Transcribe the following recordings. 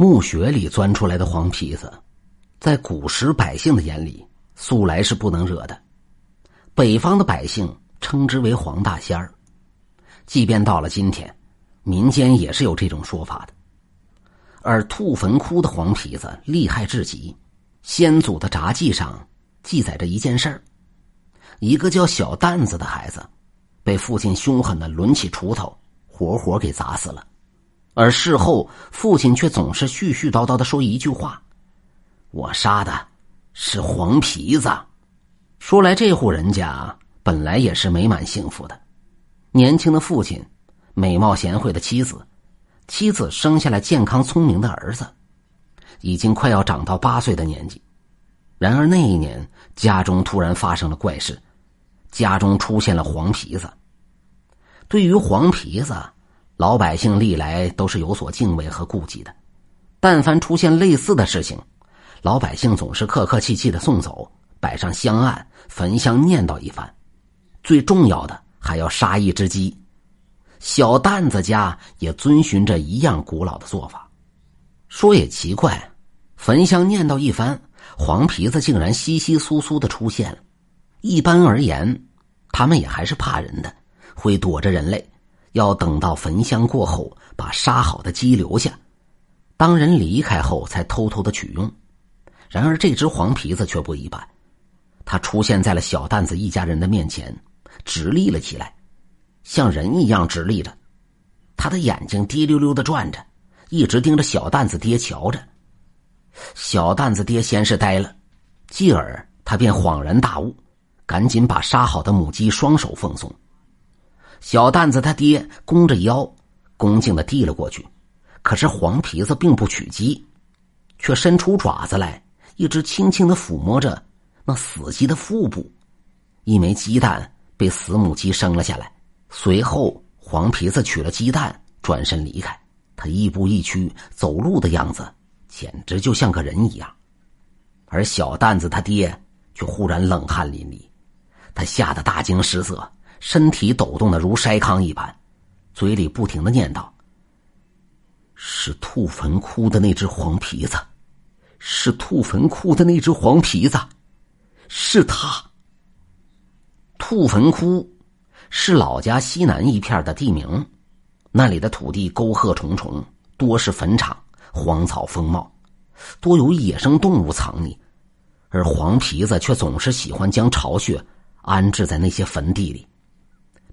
墓穴里钻出来的黄皮子，在古时百姓的眼里，素来是不能惹的。北方的百姓称之为黄大仙儿。即便到了今天，民间也是有这种说法的。而兔坟窟的黄皮子厉害至极，先祖的札记上记载着一件事儿：一个叫小担子的孩子，被父亲凶狠的抡起锄头，活活给砸死了。而事后，父亲却总是絮絮叨叨的说一句话：“我杀的是黄皮子。”说来这户人家本来也是美满幸福的，年轻的父亲，美貌贤惠的妻子。妻子生下了健康聪明的儿子，已经快要长到八岁的年纪。然而那一年，家中突然发生了怪事，家中出现了黄皮子。对于黄皮子，老百姓历来都是有所敬畏和顾忌的。但凡出现类似的事情，老百姓总是客客气气的送走，摆上香案、焚香念叨一番。最重要的，还要杀一只鸡。小担子家也遵循着一样古老的做法。说也奇怪，焚香念叨一番，黄皮子竟然稀稀疏疏的出现了。一般而言，他们也还是怕人的，会躲着人类，要等到焚香过后，把杀好的鸡留下，当人离开后才偷偷的取用。然而这只黄皮子却不一般，它出现在了小蛋子一家人的面前，直立了起来。像人一样直立着，他的眼睛滴溜溜的转着，一直盯着小蛋子爹瞧着。小蛋子爹先是呆了，继而他便恍然大悟，赶紧把杀好的母鸡双手奉送。小蛋子他爹弓着腰，恭敬的递了过去，可是黄皮子并不取鸡，却伸出爪子来，一直轻轻的抚摸着那死鸡的腹部。一枚鸡蛋被死母鸡生了下来。随后，黄皮子取了鸡蛋，转身离开。他亦步亦趋，走路的样子简直就像个人一样。而小蛋子他爹却忽然冷汗淋漓，他吓得大惊失色，身体抖动的如筛糠一般，嘴里不停的念叨：“是兔坟窟的那只黄皮子，是兔坟窟的那只黄皮子，是他。”兔坟窟。是老家西南一片的地名，那里的土地沟壑重重，多是坟场，荒草丰茂，多有野生动物藏匿，而黄皮子却总是喜欢将巢穴安置在那些坟地里。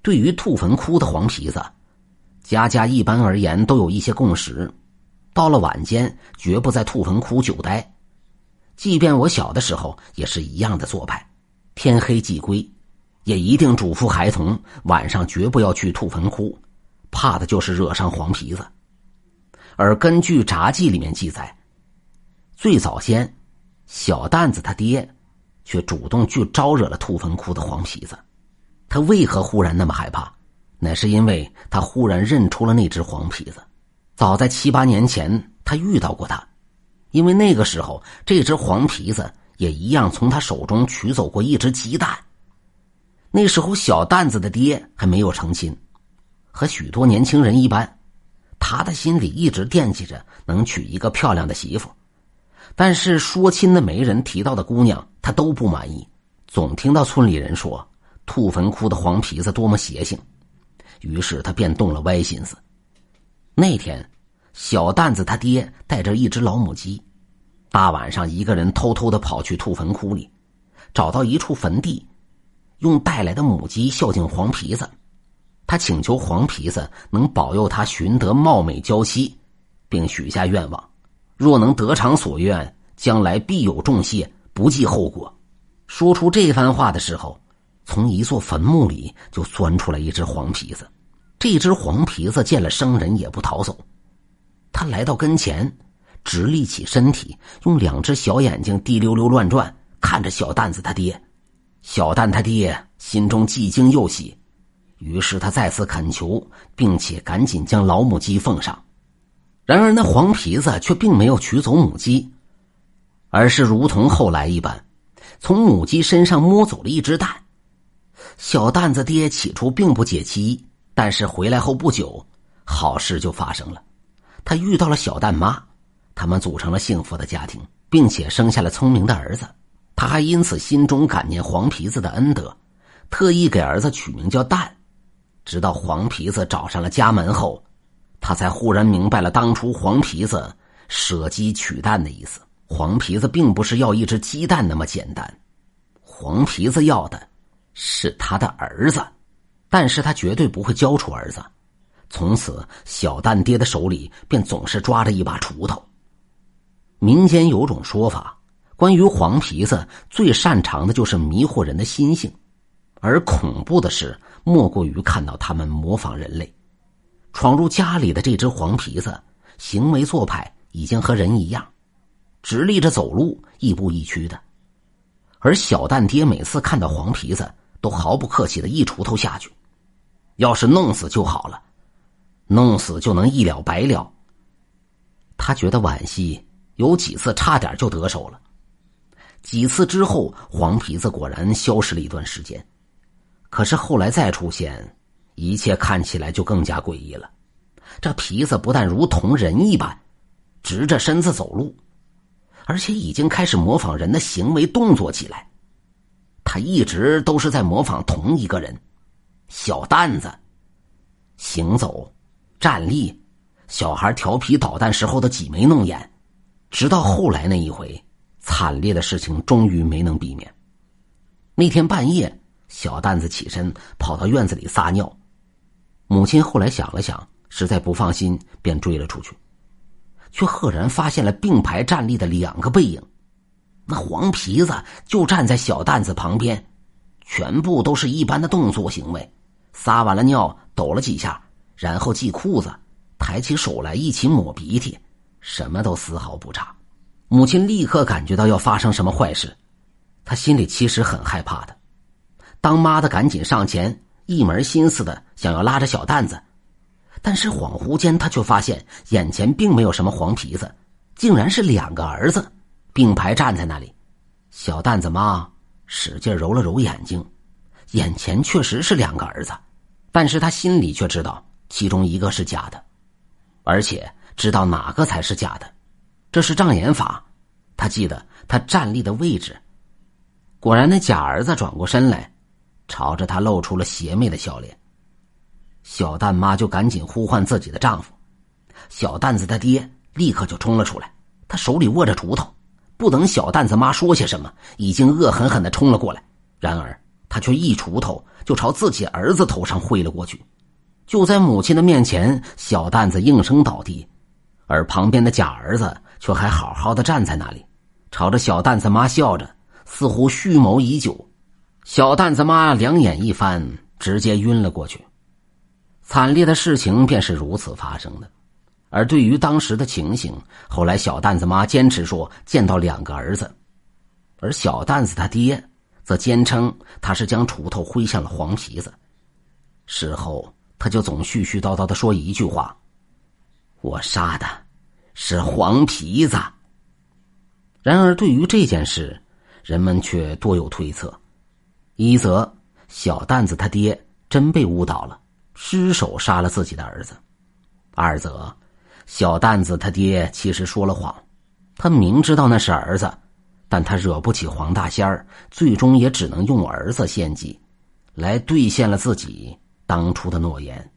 对于兔坟窟的黄皮子，家家一般而言都有一些共识：到了晚间，绝不在兔坟窟久待。即便我小的时候，也是一样的做派，天黑即归。也一定嘱咐孩童晚上绝不要去兔坟窟，怕的就是惹上黄皮子。而根据札记里面记载，最早先，小担子他爹却主动去招惹了兔坟窟的黄皮子。他为何忽然那么害怕？乃是因为他忽然认出了那只黄皮子。早在七八年前，他遇到过他，因为那个时候这只黄皮子也一样从他手中取走过一只鸡蛋。那时候，小蛋子的爹还没有成亲，和许多年轻人一般，他的心里一直惦记着能娶一个漂亮的媳妇。但是说亲的媒人提到的姑娘，他都不满意，总听到村里人说兔坟窟的黄皮子多么邪性，于是他便动了歪心思。那天，小蛋子他爹带着一只老母鸡，大晚上一个人偷偷的跑去兔坟窟里，找到一处坟地。用带来的母鸡孝敬黄皮子，他请求黄皮子能保佑他寻得貌美娇妻，并许下愿望：若能得偿所愿，将来必有重谢，不计后果。说出这番话的时候，从一座坟墓里就钻出来一只黄皮子。这只黄皮子见了生人也不逃走，他来到跟前，直立起身体，用两只小眼睛滴溜溜乱转，看着小蛋子他爹。小蛋他爹心中既惊又喜，于是他再次恳求，并且赶紧将老母鸡奉上。然而那黄皮子却并没有取走母鸡，而是如同后来一般，从母鸡身上摸走了一只蛋。小蛋子爹起初并不解气，但是回来后不久，好事就发生了。他遇到了小蛋妈，他们组成了幸福的家庭，并且生下了聪明的儿子。他还因此心中感念黄皮子的恩德，特意给儿子取名叫蛋。直到黄皮子找上了家门后，他才忽然明白了当初黄皮子舍鸡取蛋的意思。黄皮子并不是要一只鸡蛋那么简单，黄皮子要的是他的儿子，但是他绝对不会交出儿子。从此，小蛋爹的手里便总是抓着一把锄头。民间有种说法，关于黄皮子最擅长的就是迷惑人的心性，而恐怖的是，莫过于看到他们模仿人类，闯入家里的这只黄皮子，行为做派已经和人一样，直立着走路，亦步亦趋的，而小蛋爹每次看到黄皮子，都毫不客气的一锄头下去，要是弄死就好了。弄死就能一了百了。他觉得惋惜，有几次差点就得手了。几次之后，黄皮子果然消失了一段时间。可是后来再出现，一切看起来就更加诡异了。这皮子不但如同人一般，直着身子走路，而且已经开始模仿人的行为动作起来。他一直都是在模仿同一个人，小蛋子行走。站立，小孩调皮捣蛋时候的挤眉弄眼，直到后来那一回，惨烈的事情终于没能避免。那天半夜，小蛋子起身跑到院子里撒尿，母亲后来想了想，实在不放心，便追了出去，却赫然发现了并排站立的两个背影，那黄皮子就站在小蛋子旁边，全部都是一般的动作行为，撒完了尿，抖了几下。然后系裤子，抬起手来一起抹鼻涕，什么都丝毫不差。母亲立刻感觉到要发生什么坏事，她心里其实很害怕的。当妈的赶紧上前，一门心思的想要拉着小蛋子，但是恍惚间，他却发现眼前并没有什么黄皮子，竟然是两个儿子并排站在那里。小蛋子妈使劲揉了揉眼睛，眼前确实是两个儿子，但是他心里却知道。其中一个是假的，而且知道哪个才是假的，这是障眼法。他记得他站立的位置，果然那假儿子转过身来，朝着他露出了邪魅的笑脸。小蛋妈就赶紧呼唤自己的丈夫，小蛋子他爹立刻就冲了出来，他手里握着锄头，不等小蛋子妈说些什么，已经恶狠狠的冲了过来。然而他却一锄头就朝自己儿子头上挥了过去。就在母亲的面前，小蛋子应声倒地，而旁边的假儿子却还好好的站在那里，朝着小蛋子妈笑着，似乎蓄谋已久。小蛋子妈两眼一翻，直接晕了过去。惨烈的事情便是如此发生的。而对于当时的情形，后来小蛋子妈坚持说见到两个儿子，而小蛋子他爹则坚称他是将锄头挥向了黄皮子。事后。他就总絮絮叨叨的说一句话：“我杀的是黄皮子。”然而，对于这件事，人们却多有推测：一则小蛋子他爹真被误导了，失手杀了自己的儿子；二则小蛋子他爹其实说了谎，他明知道那是儿子，但他惹不起黄大仙儿，最终也只能用儿子献祭，来兑现了自己。当初的诺言。